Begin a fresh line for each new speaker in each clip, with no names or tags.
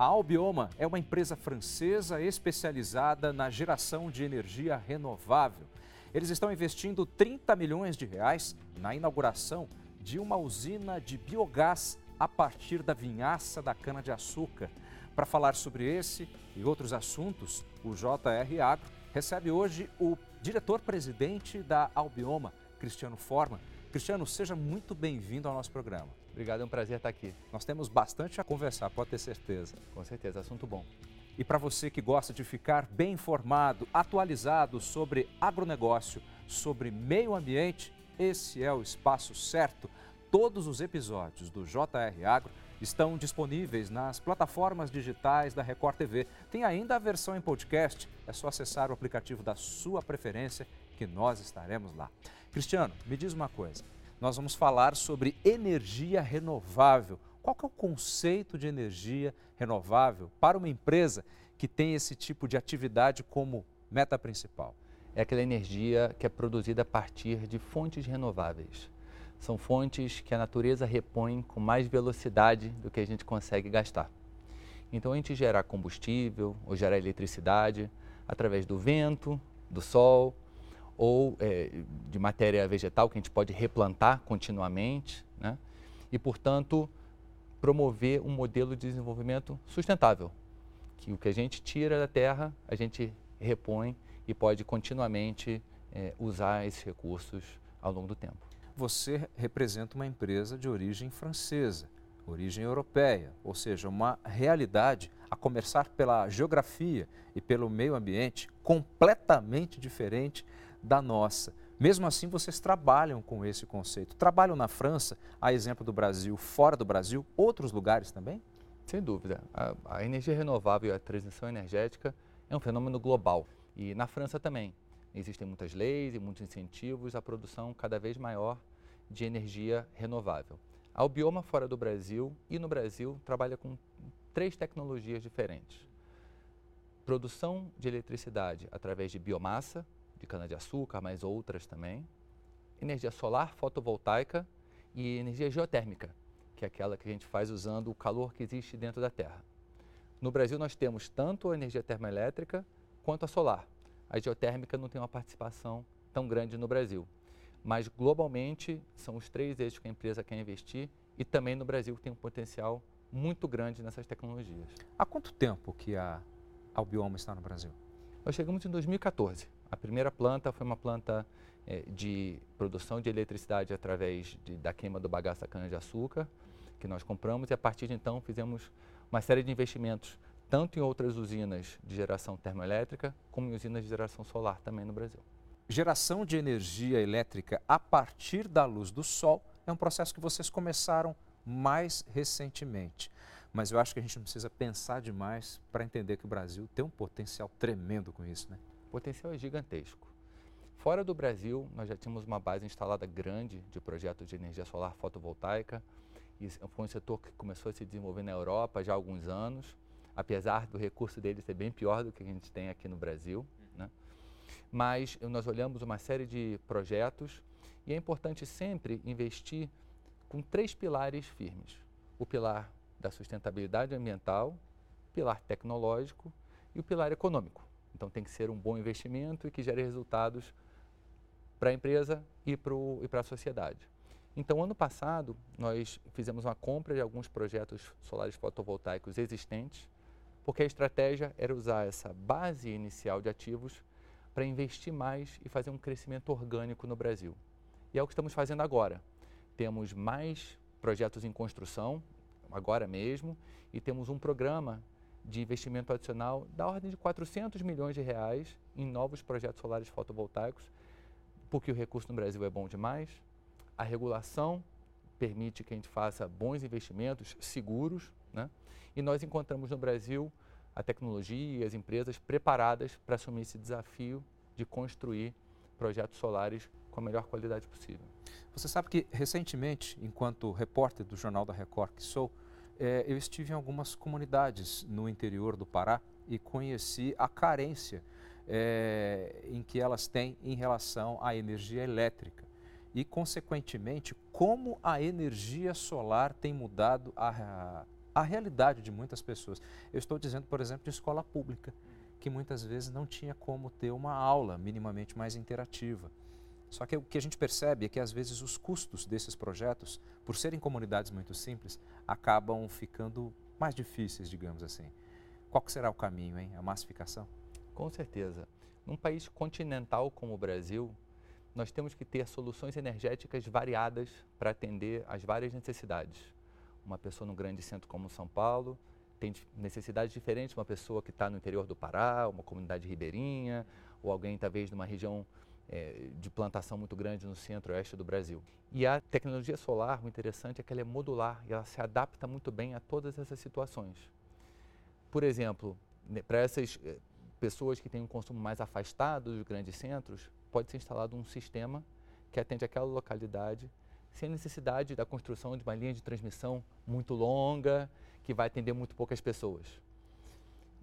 A Albioma é uma empresa francesa especializada na geração de energia renovável. Eles estão investindo 30 milhões de reais na inauguração de uma usina de biogás a partir da vinhaça da cana-de-açúcar. Para falar sobre esse e outros assuntos, o JR Agro recebe hoje o diretor-presidente da Albioma, Cristiano Forma. Cristiano, seja muito bem-vindo ao nosso programa.
Obrigado, é um prazer estar aqui.
Nós temos bastante a conversar, pode ter certeza.
Com certeza, assunto bom.
E para você que gosta de ficar bem informado, atualizado sobre agronegócio, sobre meio ambiente, esse é o espaço certo. Todos os episódios do JR Agro estão disponíveis nas plataformas digitais da Record TV. Tem ainda a versão em podcast, é só acessar o aplicativo da sua preferência que nós estaremos lá. Cristiano, me diz uma coisa. Nós vamos falar sobre energia renovável. Qual é o conceito de energia renovável para uma empresa que tem esse tipo de atividade como meta principal?
É aquela energia que é produzida a partir de fontes renováveis. São fontes que a natureza repõe com mais velocidade do que a gente consegue gastar. Então a gente gera combustível ou gera eletricidade através do vento, do sol, ou é, de matéria vegetal que a gente pode replantar continuamente, né? e, portanto, promover um modelo de desenvolvimento sustentável, que o que a gente tira da terra, a gente repõe e pode continuamente é, usar esses recursos ao longo do tempo.
Você representa uma empresa de origem francesa, origem europeia, ou seja, uma realidade, a começar pela geografia e pelo meio ambiente, completamente diferente da nossa. Mesmo assim, vocês trabalham com esse conceito. Trabalham na França, a exemplo do Brasil, fora do Brasil, outros lugares também?
Sem dúvida. A, a energia renovável e a transição energética é um fenômeno global. E na França também. Existem muitas leis e muitos incentivos à produção cada vez maior de energia renovável. A Albioma fora do Brasil e no Brasil trabalha com três tecnologias diferentes. Produção de eletricidade através de biomassa, de cana-de-açúcar, mas outras também. Energia solar fotovoltaica e energia geotérmica, que é aquela que a gente faz usando o calor que existe dentro da Terra. No Brasil, nós temos tanto a energia termoelétrica quanto a solar. A geotérmica não tem uma participação tão grande no Brasil. Mas globalmente são os três eixos que a empresa quer investir e também no Brasil tem um potencial muito grande nessas tecnologias.
Há quanto tempo que a Albioma está no Brasil?
Nós chegamos em 2014. A primeira planta foi uma planta é, de produção de eletricidade através de, da queima do bagaço da cana-de-açúcar, que nós compramos, e a partir de então fizemos uma série de investimentos, tanto em outras usinas de geração termoelétrica, como em usinas de geração solar também no Brasil.
Geração de energia elétrica a partir da luz do sol é um processo que vocês começaram mais recentemente. Mas eu acho que a gente não precisa pensar demais para entender que o Brasil tem um potencial tremendo com isso, né?
O potencial é gigantesco. Fora do Brasil, nós já tínhamos uma base instalada grande de projetos de energia solar fotovoltaica. E foi um setor que começou a se desenvolver na Europa já há alguns anos, apesar do recurso dele ser bem pior do que a gente tem aqui no Brasil. Né? Mas nós olhamos uma série de projetos e é importante sempre investir com três pilares firmes: o pilar da sustentabilidade ambiental, o pilar tecnológico e o pilar econômico. Então tem que ser um bom investimento e que gere resultados para a empresa e para a sociedade. Então, ano passado, nós fizemos uma compra de alguns projetos solares fotovoltaicos existentes, porque a estratégia era usar essa base inicial de ativos para investir mais e fazer um crescimento orgânico no Brasil. E é o que estamos fazendo agora. Temos mais projetos em construção, agora mesmo, e temos um programa de investimento adicional da ordem de 400 milhões de reais em novos projetos solares fotovoltaicos, porque o recurso no Brasil é bom demais, a regulação permite que a gente faça bons investimentos seguros, né? e nós encontramos no Brasil a tecnologia e as empresas preparadas para assumir esse desafio de construir projetos solares com a melhor qualidade possível.
Você sabe que recentemente, enquanto repórter do Jornal da Record que sou, é, eu estive em algumas comunidades no interior do Pará e conheci a carência é, em que elas têm em relação à energia elétrica e, consequentemente, como a energia solar tem mudado a, a realidade de muitas pessoas. Eu estou dizendo, por exemplo, de escola pública, que muitas vezes não tinha como ter uma aula minimamente mais interativa. Só que o que a gente percebe é que às vezes os custos desses projetos, por serem comunidades muito simples, acabam ficando mais difíceis, digamos assim. Qual será o caminho, hein? A massificação?
Com certeza. Num país continental como o Brasil, nós temos que ter soluções energéticas variadas para atender às várias necessidades. Uma pessoa num grande centro como São Paulo tem necessidades diferentes de uma pessoa que está no interior do Pará, uma comunidade ribeirinha, ou alguém talvez numa região é, de plantação muito grande no centro-oeste do Brasil. E a tecnologia solar, o interessante é que ela é modular e ela se adapta muito bem a todas essas situações. Por exemplo, né, para essas eh, pessoas que têm um consumo mais afastado dos grandes centros, pode ser instalado um sistema que atende aquela localidade sem necessidade da construção de uma linha de transmissão muito longa, que vai atender muito poucas pessoas.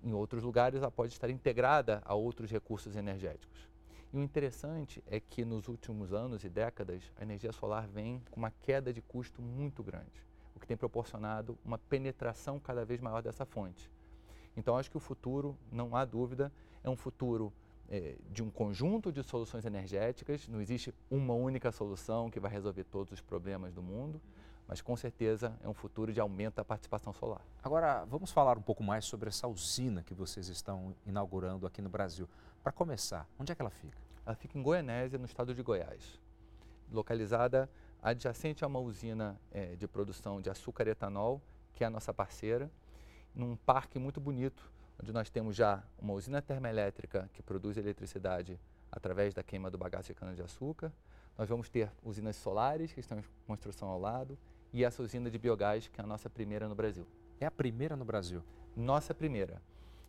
Em outros lugares, ela pode estar integrada a outros recursos energéticos. E o interessante é que nos últimos anos e décadas, a energia solar vem com uma queda de custo muito grande, o que tem proporcionado uma penetração cada vez maior dessa fonte. Então, acho que o futuro, não há dúvida, é um futuro é, de um conjunto de soluções energéticas. Não existe uma única solução que vai resolver todos os problemas do mundo, mas com certeza é um futuro de aumento da participação solar.
Agora, vamos falar um pouco mais sobre essa usina que vocês estão inaugurando aqui no Brasil. Para começar, onde é que ela fica?
Ela fica em Goianésia, no estado de Goiás, localizada adjacente a uma usina é, de produção de açúcar e etanol, que é a nossa parceira num parque muito bonito, onde nós temos já uma usina termoelétrica que produz eletricidade através da queima do bagaço de cana-de-açúcar. Nós vamos ter usinas solares que estão em construção ao lado e essa usina de biogás, que é a nossa primeira no Brasil.
É a primeira no Brasil?
Nossa primeira.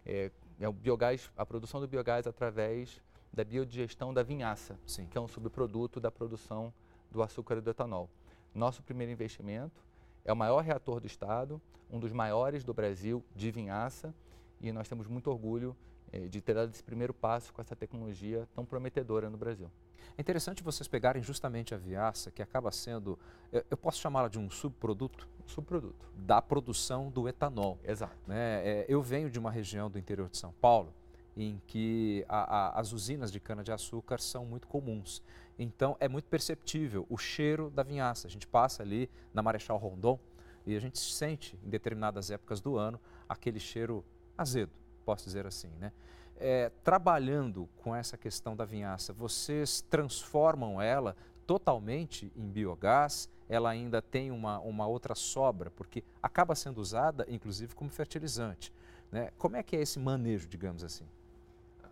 É, é o biogás, a produção do biogás através da biodigestão da vinhaça, Sim. que é um subproduto da produção do açúcar e do etanol. Nosso primeiro investimento é o maior reator do estado, um dos maiores do Brasil de vinhaça e nós temos muito orgulho eh, de ter dado esse primeiro passo com essa tecnologia tão prometedora no Brasil.
É interessante vocês pegarem justamente a vinhaça, que acaba sendo, eu, eu posso chamá-la de um subproduto?
Subproduto.
Da produção do etanol.
Exato.
Né? É, eu venho de uma região do interior de São Paulo em que a, a, as usinas de cana-de-açúcar são muito comuns. Então é muito perceptível o cheiro da vinhaça. A gente passa ali na Marechal Rondon e a gente sente em determinadas épocas do ano aquele cheiro azedo, posso dizer assim, né? É, trabalhando com essa questão da vinhaça, vocês transformam ela totalmente em biogás? Ela ainda tem uma, uma outra sobra, porque acaba sendo usada, inclusive, como fertilizante. Né? Como é que é esse manejo, digamos assim?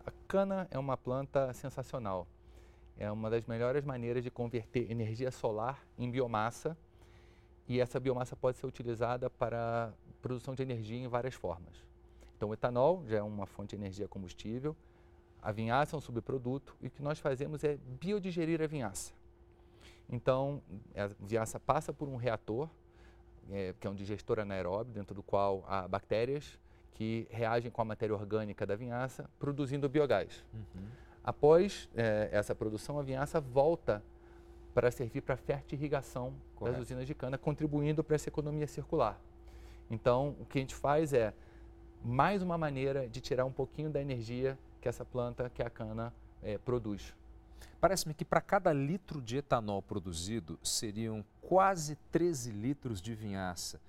A cana é uma planta sensacional é uma das melhores maneiras de converter energia solar em biomassa e essa biomassa pode ser utilizada para produção de energia em várias formas. Então, o etanol já é uma fonte de energia combustível, a vinhaça é um subproduto e o que nós fazemos é biodigerir a vinhaça. Então, a vinhaça passa por um reator, é, que é um digestor anaeróbio, dentro do qual há bactérias que reagem com a matéria orgânica da vinhaça, produzindo biogás. Uhum. Após é, essa produção, a vinhaça volta para servir para fertirrigação das usinas de cana, contribuindo para essa economia circular. Então, o que a gente faz é mais uma maneira de tirar um pouquinho da energia que essa planta, que a cana, é, produz.
Parece-me que para cada litro de etanol produzido seriam quase 13 litros de vinhaça.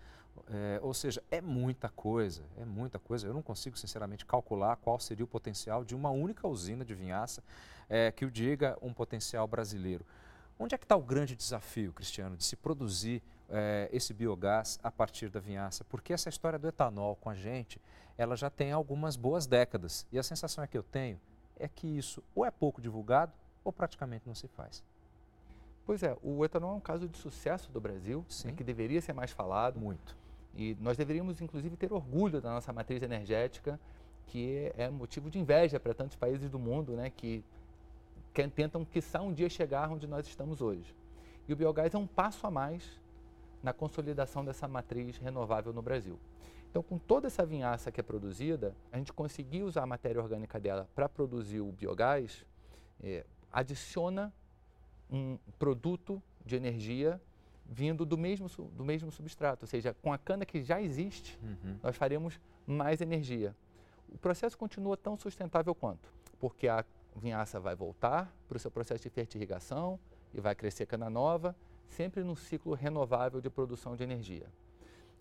É, ou seja, é muita coisa, é muita coisa. Eu não consigo, sinceramente, calcular qual seria o potencial de uma única usina de vinhaça é, que o diga um potencial brasileiro. Onde é que está o grande desafio, Cristiano, de se produzir é, esse biogás a partir da vinhaça? Porque essa história do etanol com a gente, ela já tem algumas boas décadas. E a sensação é que eu tenho é que isso ou é pouco divulgado ou praticamente não se faz.
Pois é, o etanol é um caso de sucesso do Brasil, né, que deveria ser mais falado.
Muito.
E nós deveríamos, inclusive, ter orgulho da nossa matriz energética, que é motivo de inveja para tantos países do mundo, né, que, que tentam, quiçá, um dia chegar onde nós estamos hoje. E o biogás é um passo a mais na consolidação dessa matriz renovável no Brasil. Então, com toda essa vinhaça que é produzida, a gente conseguir usar a matéria orgânica dela para produzir o biogás, é, adiciona um produto de energia vindo do mesmo, do mesmo substrato, ou seja, com a cana que já existe, uhum. nós faremos mais energia. O processo continua tão sustentável quanto, porque a vinhaça vai voltar para o seu processo de fertirrigação e vai crescer cana nova, sempre num ciclo renovável de produção de energia.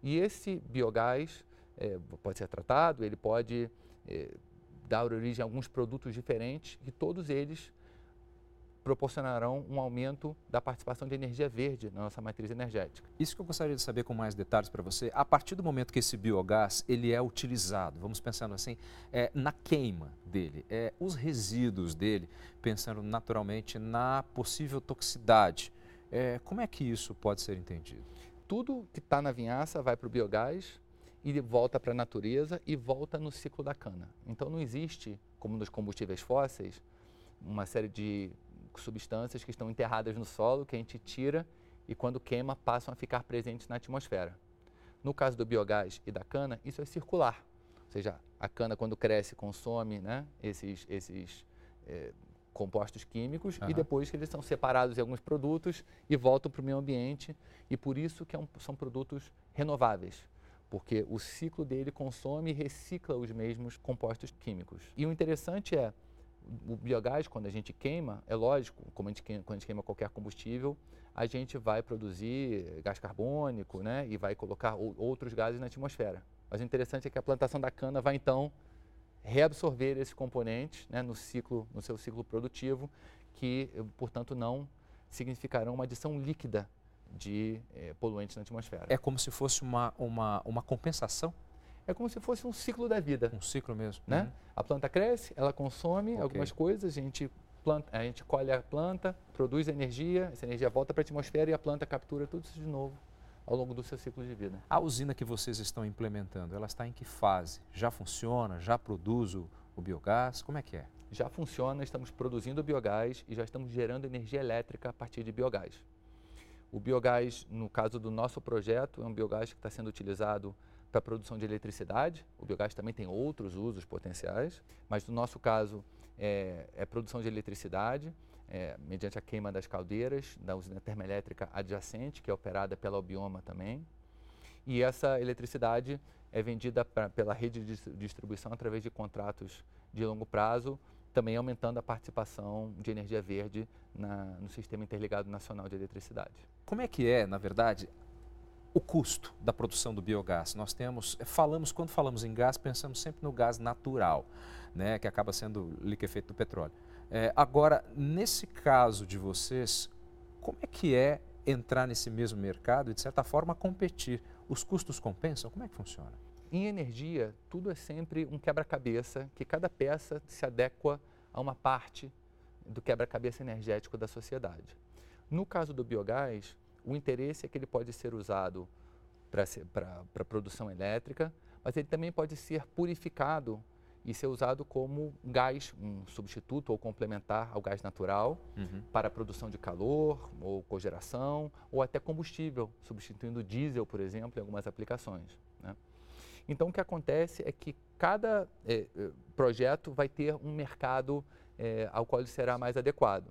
E esse biogás é, pode ser tratado, ele pode é, dar origem a alguns produtos diferentes e todos eles proporcionarão um aumento da participação de energia verde na nossa matriz energética.
Isso que eu gostaria de saber com mais detalhes para você. A partir do momento que esse biogás ele é utilizado, vamos pensando assim, é, na queima dele, é, os resíduos dele, pensando naturalmente na possível toxicidade, é, como é que isso pode ser entendido?
Tudo que está na vinhaça vai para o biogás e volta para a natureza e volta no ciclo da cana. Então não existe, como nos combustíveis fósseis, uma série de substâncias que estão enterradas no solo, que a gente tira e quando queima passam a ficar presentes na atmosfera. No caso do biogás e da cana, isso é circular. Ou seja, a cana quando cresce consome né, esses, esses é, compostos químicos uhum. e depois que eles são separados em alguns produtos e voltam para o meio ambiente e por isso que é um, são produtos renováveis porque o ciclo dele consome e recicla os mesmos compostos químicos. E o interessante é, o biogás, quando a gente queima, é lógico, como a gente queima, quando a gente queima qualquer combustível, a gente vai produzir gás carbônico né, e vai colocar outros gases na atmosfera. Mas o interessante é que a plantação da cana vai então reabsorver esses componentes né, no, ciclo, no seu ciclo produtivo, que, portanto, não significarão uma adição líquida de eh, poluentes na atmosfera.
É como se fosse uma, uma, uma compensação
é como se fosse um ciclo da vida.
Um ciclo mesmo.
Né? Uhum. A planta cresce, ela consome okay. algumas coisas, a gente, planta, a gente colhe a planta, produz energia, essa energia volta para a atmosfera e a planta captura tudo isso de novo ao longo do seu ciclo de vida.
A usina que vocês estão implementando, ela está em que fase? Já funciona? Já produz o, o biogás? Como é que é?
Já funciona, estamos produzindo biogás e já estamos gerando energia elétrica a partir de biogás. O biogás, no caso do nosso projeto, é um biogás que está sendo utilizado para a produção de eletricidade. O biogás também tem outros usos potenciais, mas no nosso caso é, é produção de eletricidade, é, mediante a queima das caldeiras da usina termoelétrica adjacente, que é operada pela Obioma também. E essa eletricidade é vendida pra, pela rede de distribuição através de contratos de longo prazo, também aumentando a participação de energia verde na, no Sistema Interligado Nacional de Eletricidade.
Como é que é, na verdade, o custo da produção do biogás. Nós temos, falamos, quando falamos em gás, pensamos sempre no gás natural, né, que acaba sendo liquefeito do petróleo. É, agora, nesse caso de vocês, como é que é entrar nesse mesmo mercado e, de certa forma, competir? Os custos compensam? Como é que funciona?
Em energia, tudo é sempre um quebra-cabeça, que cada peça se adequa a uma parte do quebra-cabeça energético da sociedade. No caso do biogás, o interesse é que ele pode ser usado para produção elétrica, mas ele também pode ser purificado e ser usado como gás, um substituto ou complementar ao gás natural uhum. para produção de calor ou cogeração ou até combustível, substituindo diesel, por exemplo, em algumas aplicações. Né? Então, o que acontece é que cada é, projeto vai ter um mercado é, ao qual ele será mais adequado.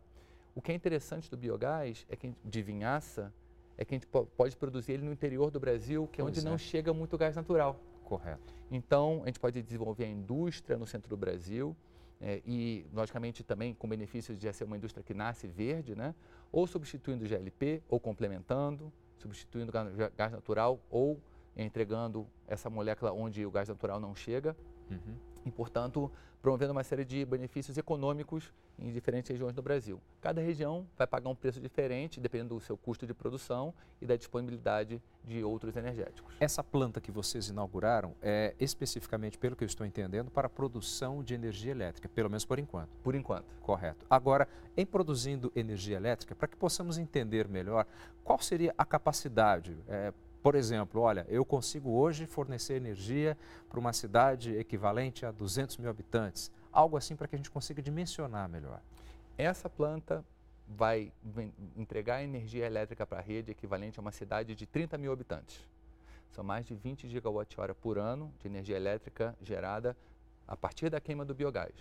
O que é interessante do biogás é que de vinhaça é que a gente pode produzir ele no interior do Brasil, que é onde é. não chega muito gás natural.
Correto.
Então, a gente pode desenvolver a indústria no centro do Brasil é, e, logicamente, também com benefícios de ser uma indústria que nasce verde, né? ou substituindo o GLP, ou complementando, substituindo o gás natural, ou entregando essa molécula onde o gás natural não chega. Uhum. E, portanto, promovendo uma série de benefícios econômicos em diferentes regiões do Brasil. Cada região vai pagar um preço diferente, dependendo do seu custo de produção e da disponibilidade de outros energéticos.
Essa planta que vocês inauguraram é especificamente, pelo que eu estou entendendo, para a produção de energia elétrica, pelo menos por enquanto.
Por enquanto.
Correto. Agora, em produzindo energia elétrica, para que possamos entender melhor, qual seria a capacidade? É, por exemplo, olha, eu consigo hoje fornecer energia para uma cidade equivalente a 200 mil habitantes. Algo assim para que a gente consiga dimensionar melhor.
Essa planta vai entregar energia elétrica para a rede equivalente a uma cidade de 30 mil habitantes. São mais de 20 gigawatt-hora por ano de energia elétrica gerada a partir da queima do biogás.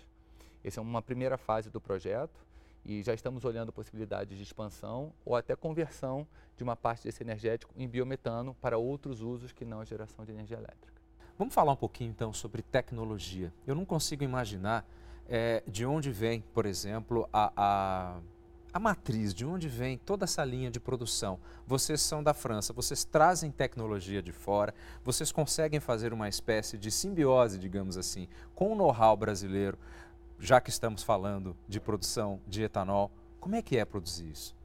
Essa é uma primeira fase do projeto e já estamos olhando possibilidades de expansão ou até conversão de uma parte desse energético em biometano para outros usos que não a geração de energia elétrica.
Vamos falar um pouquinho então sobre tecnologia. Eu não consigo imaginar é, de onde vem, por exemplo, a, a, a, matriz, de onde vem toda essa linha de produção. Vocês são da França, vocês trazem tecnologia de fora, vocês conseguem fazer uma espécie de simbiose, digamos assim, com o know-how brasileiro já que estamos falando de produção de etanol, como é que é produzir isso?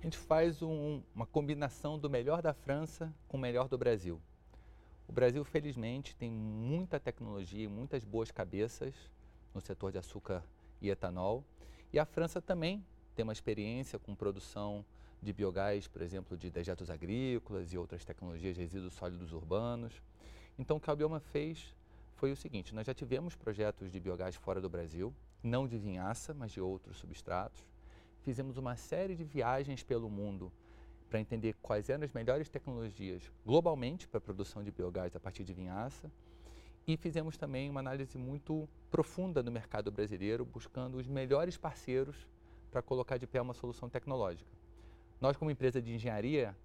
A gente faz um, uma combinação do melhor da França com o melhor do Brasil. O Brasil, felizmente, tem muita tecnologia e muitas boas cabeças no setor de açúcar e etanol. E a França também tem uma experiência com produção de biogás, por exemplo, de dejetos agrícolas e outras tecnologias de resíduos sólidos urbanos. Então, o que a Bioma fez foi o seguinte: nós já tivemos projetos de biogás fora do Brasil, não de vinhaça, mas de outros substratos. Fizemos uma série de viagens pelo mundo para entender quais eram as melhores tecnologias globalmente para a produção de biogás a partir de vinhaça. E fizemos também uma análise muito profunda no mercado brasileiro, buscando os melhores parceiros para colocar de pé uma solução tecnológica. Nós, como empresa de engenharia,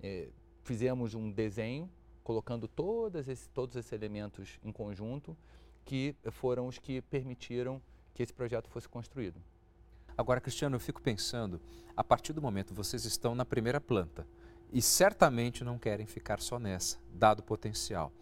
eh, fizemos um desenho colocando todos esses, todos esses elementos em conjunto que foram os que permitiram que esse projeto fosse construído.
Agora, Cristiano, eu fico pensando, a partir do momento vocês estão na primeira planta e certamente não querem ficar só nessa, dado o potencial.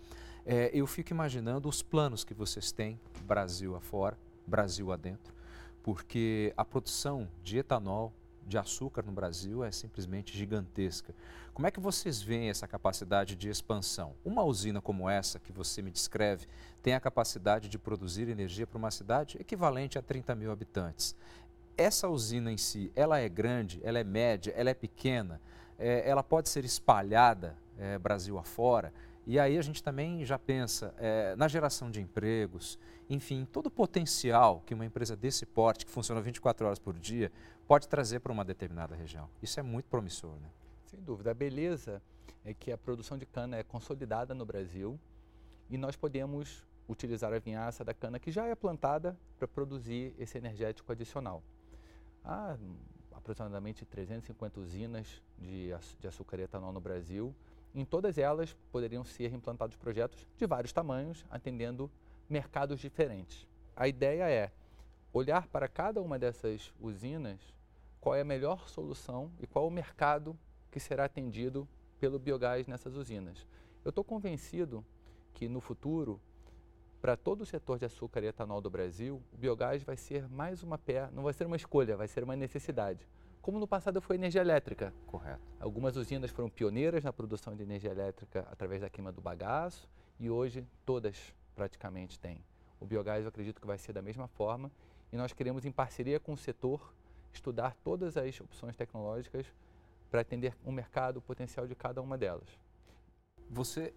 É, eu fico imaginando os planos que vocês têm, Brasil afora, Brasil adentro, porque a produção de etanol de açúcar no Brasil é simplesmente gigantesca. Como é que vocês veem essa capacidade de expansão? Uma usina como essa que você me descreve tem a capacidade de produzir energia para uma cidade equivalente a 30 mil habitantes. Essa usina em si, ela é grande, ela é média, ela é pequena, é, ela pode ser espalhada é, Brasil afora. E aí a gente também já pensa é, na geração de empregos, enfim, todo o potencial que uma empresa desse porte, que funciona 24 horas por dia, pode trazer para uma determinada região. Isso é muito promissor, né?
Sem dúvida. A beleza é que a produção de cana é consolidada no Brasil e nós podemos utilizar a vinhaça da cana que já é plantada para produzir esse energético adicional. Há aproximadamente 350 usinas de, de açúcar e etanol no Brasil em todas elas poderiam ser implantados projetos de vários tamanhos, atendendo mercados diferentes. A ideia é olhar para cada uma dessas usinas qual é a melhor solução e qual o mercado que será atendido pelo biogás nessas usinas. Eu estou convencido que no futuro, para todo o setor de açúcar e etanol do Brasil, o biogás vai ser mais uma pé, não vai ser uma escolha, vai ser uma necessidade como no passado foi energia elétrica.
Correto.
Algumas usinas foram pioneiras na produção de energia elétrica através da queima do bagaço e hoje todas praticamente têm. O biogás eu acredito que vai ser da mesma forma e nós queremos em parceria com o setor estudar todas as opções tecnológicas para atender o mercado o potencial de cada uma delas.
Você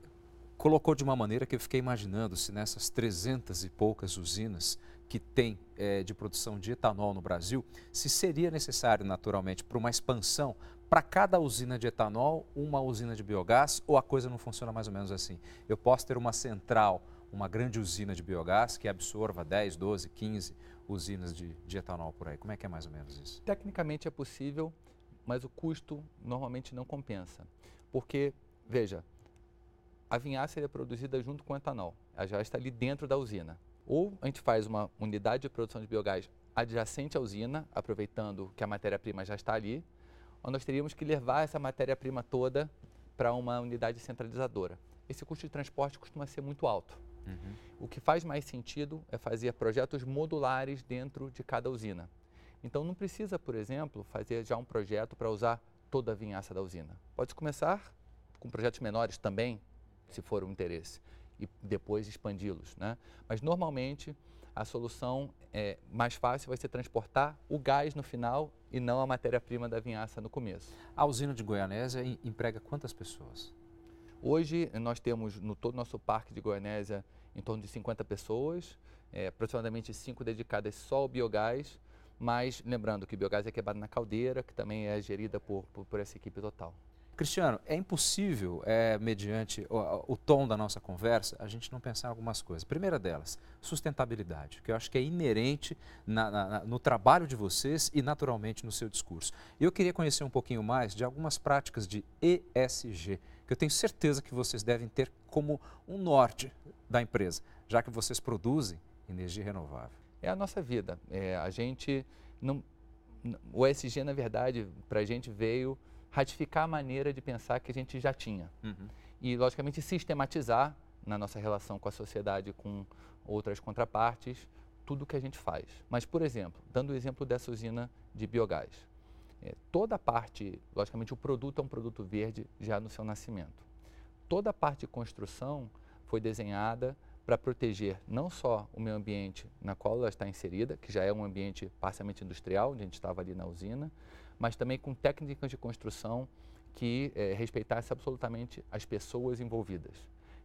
colocou de uma maneira que eu fiquei imaginando se nessas 300 e poucas usinas que tem é, de produção de etanol no Brasil, se seria necessário, naturalmente, para uma expansão, para cada usina de etanol, uma usina de biogás, ou a coisa não funciona mais ou menos assim? Eu posso ter uma central, uma grande usina de biogás que absorva 10, 12, 15 usinas de, de etanol por aí. Como é que é mais ou menos isso?
Tecnicamente é possível, mas o custo normalmente não compensa. Porque, veja, a vinhaça é produzida junto com o etanol. Ela já está ali dentro da usina. Ou a gente faz uma unidade de produção de biogás adjacente à usina, aproveitando que a matéria-prima já está ali, ou nós teríamos que levar essa matéria-prima toda para uma unidade centralizadora. Esse custo de transporte costuma ser muito alto. Uhum. O que faz mais sentido é fazer projetos modulares dentro de cada usina. Então não precisa, por exemplo, fazer já um projeto para usar toda a vinhaça da usina. Pode começar com projetos menores também, se for um interesse e depois expandi-los. Né? Mas normalmente a solução é, mais fácil vai ser transportar o gás no final e não a matéria-prima da vinhaça no começo.
A usina de Goianésia emprega quantas pessoas?
Hoje nós temos no todo nosso parque de Goianésia em torno de 50 pessoas, é, aproximadamente 5 dedicadas só ao biogás, mas lembrando que o biogás é quebrado na caldeira, que também é gerida por, por, por essa equipe total.
Cristiano, é impossível, é, mediante o, o, tom da nossa conversa, a gente não pensar em algumas coisas. Primeira delas, sustentabilidade, que eu acho que é inerente na, na, no trabalho de vocês e naturalmente no seu discurso. Eu queria conhecer um pouquinho mais de algumas práticas de ESG, que eu tenho certeza que vocês devem ter como um norte da empresa, já que vocês produzem energia renovável.
É a nossa vida. É, a gente não, o ESG, na verdade, para a gente veio ratificar a maneira de pensar que a gente já tinha. Uhum. E, logicamente, sistematizar na nossa relação com a sociedade, com outras contrapartes, tudo que a gente faz. Mas, por exemplo, dando o exemplo dessa usina de biogás, é, toda a parte, logicamente, o produto é um produto verde já no seu nascimento. Toda a parte de construção foi desenhada para proteger não só o meio ambiente na qual ela está inserida, que já é um ambiente parcialmente industrial, onde a gente estava ali na usina, mas também com técnicas de construção que é, respeitasse absolutamente as pessoas envolvidas.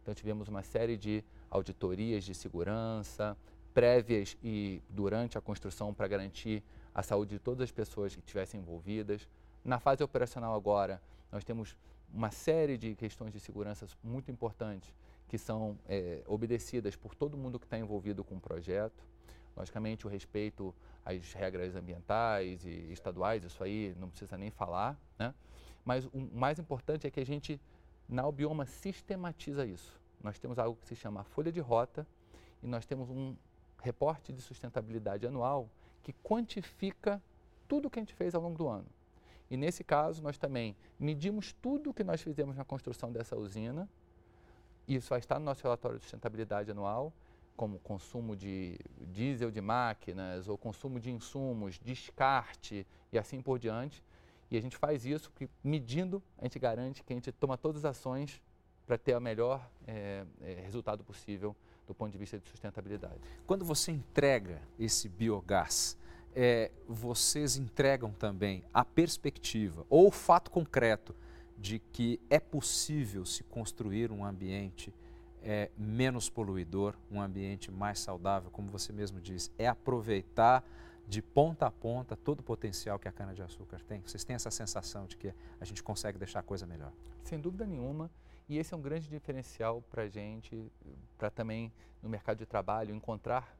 Então tivemos uma série de auditorias de segurança prévias e durante a construção para garantir a saúde de todas as pessoas que estivessem envolvidas. Na fase operacional agora, nós temos uma série de questões de segurança muito importantes que são é, obedecidas por todo mundo que está envolvido com o projeto. Logicamente, o respeito às regras ambientais e estaduais, isso aí não precisa nem falar, né? Mas o mais importante é que a gente, na Albioma, sistematiza isso. Nós temos algo que se chama folha de rota e nós temos um reporte de sustentabilidade anual que quantifica tudo o que a gente fez ao longo do ano. E nesse caso, nós também medimos tudo o que nós fizemos na construção dessa usina. Isso vai estar no nosso relatório de sustentabilidade anual como consumo de diesel de máquinas ou consumo de insumos, descarte e assim por diante. E a gente faz isso porque, medindo, a gente garante que a gente toma todas as ações para ter o melhor é, resultado possível do ponto de vista de sustentabilidade.
Quando você entrega esse biogás, é, vocês entregam também a perspectiva ou o fato concreto de que é possível se construir um ambiente é, menos poluidor, um ambiente mais saudável, como você mesmo disse, é aproveitar de ponta a ponta todo o potencial que a cana-de-açúcar tem? Vocês têm essa sensação de que a gente consegue deixar a coisa melhor?
Sem dúvida nenhuma. E esse é um grande diferencial para a gente, para também no mercado de trabalho encontrar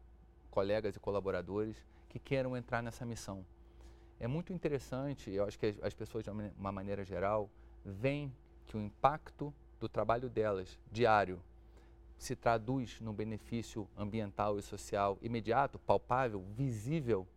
colegas e colaboradores que queiram entrar nessa missão. É muito interessante, eu acho que as pessoas, de uma maneira geral, veem que o impacto do trabalho delas diário se traduz no benefício ambiental e social imediato, palpável, visível,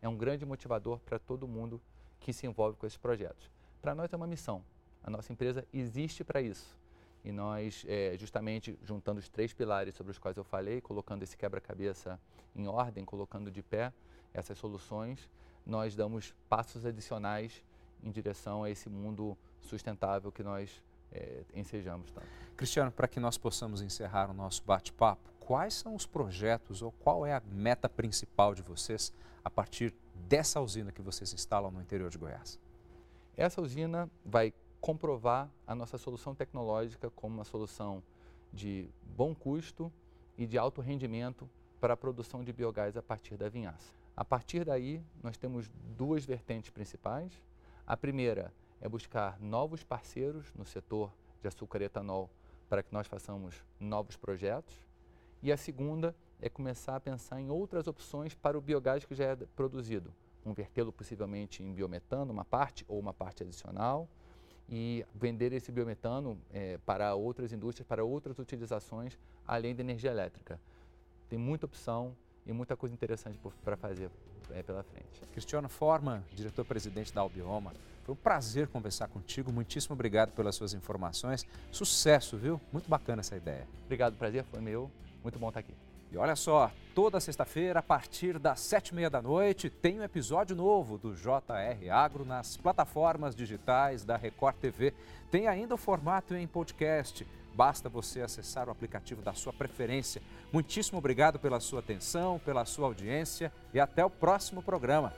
é um grande motivador para todo mundo que se envolve com esses projetos. Para nós é uma missão. A nossa empresa existe para isso. E nós, é, justamente juntando os três pilares sobre os quais eu falei, colocando esse quebra-cabeça em ordem, colocando de pé essas soluções, nós damos passos adicionais em direção a esse mundo sustentável que nós é, ensejamos tanto.
Cristiano, para que nós possamos encerrar o nosso bate-papo, quais são os projetos ou qual é a meta principal de vocês a partir dessa usina que vocês instalam no interior de Goiás?
Essa usina vai comprovar a nossa solução tecnológica como uma solução de bom custo e de alto rendimento para a produção de biogás a partir da vinhaça. A partir daí, nós temos duas vertentes principais. A primeira é buscar novos parceiros no setor de açúcar e etanol para que nós façamos novos projetos. E a segunda é começar a pensar em outras opções para o biogás que já é produzido. Convertê-lo possivelmente em biometano, uma parte ou uma parte adicional, e vender esse biometano é, para outras indústrias, para outras utilizações, além da energia elétrica. Tem muita opção e muita coisa interessante para fazer é, pela frente.
Cristiano Forma, diretor-presidente da Albioma, foi um prazer conversar contigo. Muitíssimo obrigado pelas suas informações. Sucesso, viu? Muito bacana essa ideia.
Obrigado, prazer foi meu. Muito bom estar aqui.
E olha só, toda sexta-feira, a partir das sete e meia da noite, tem um episódio novo do JR Agro nas plataformas digitais da Record TV. Tem ainda o formato em podcast. Basta você acessar o aplicativo da sua preferência. Muitíssimo obrigado pela sua atenção, pela sua audiência e até o próximo programa.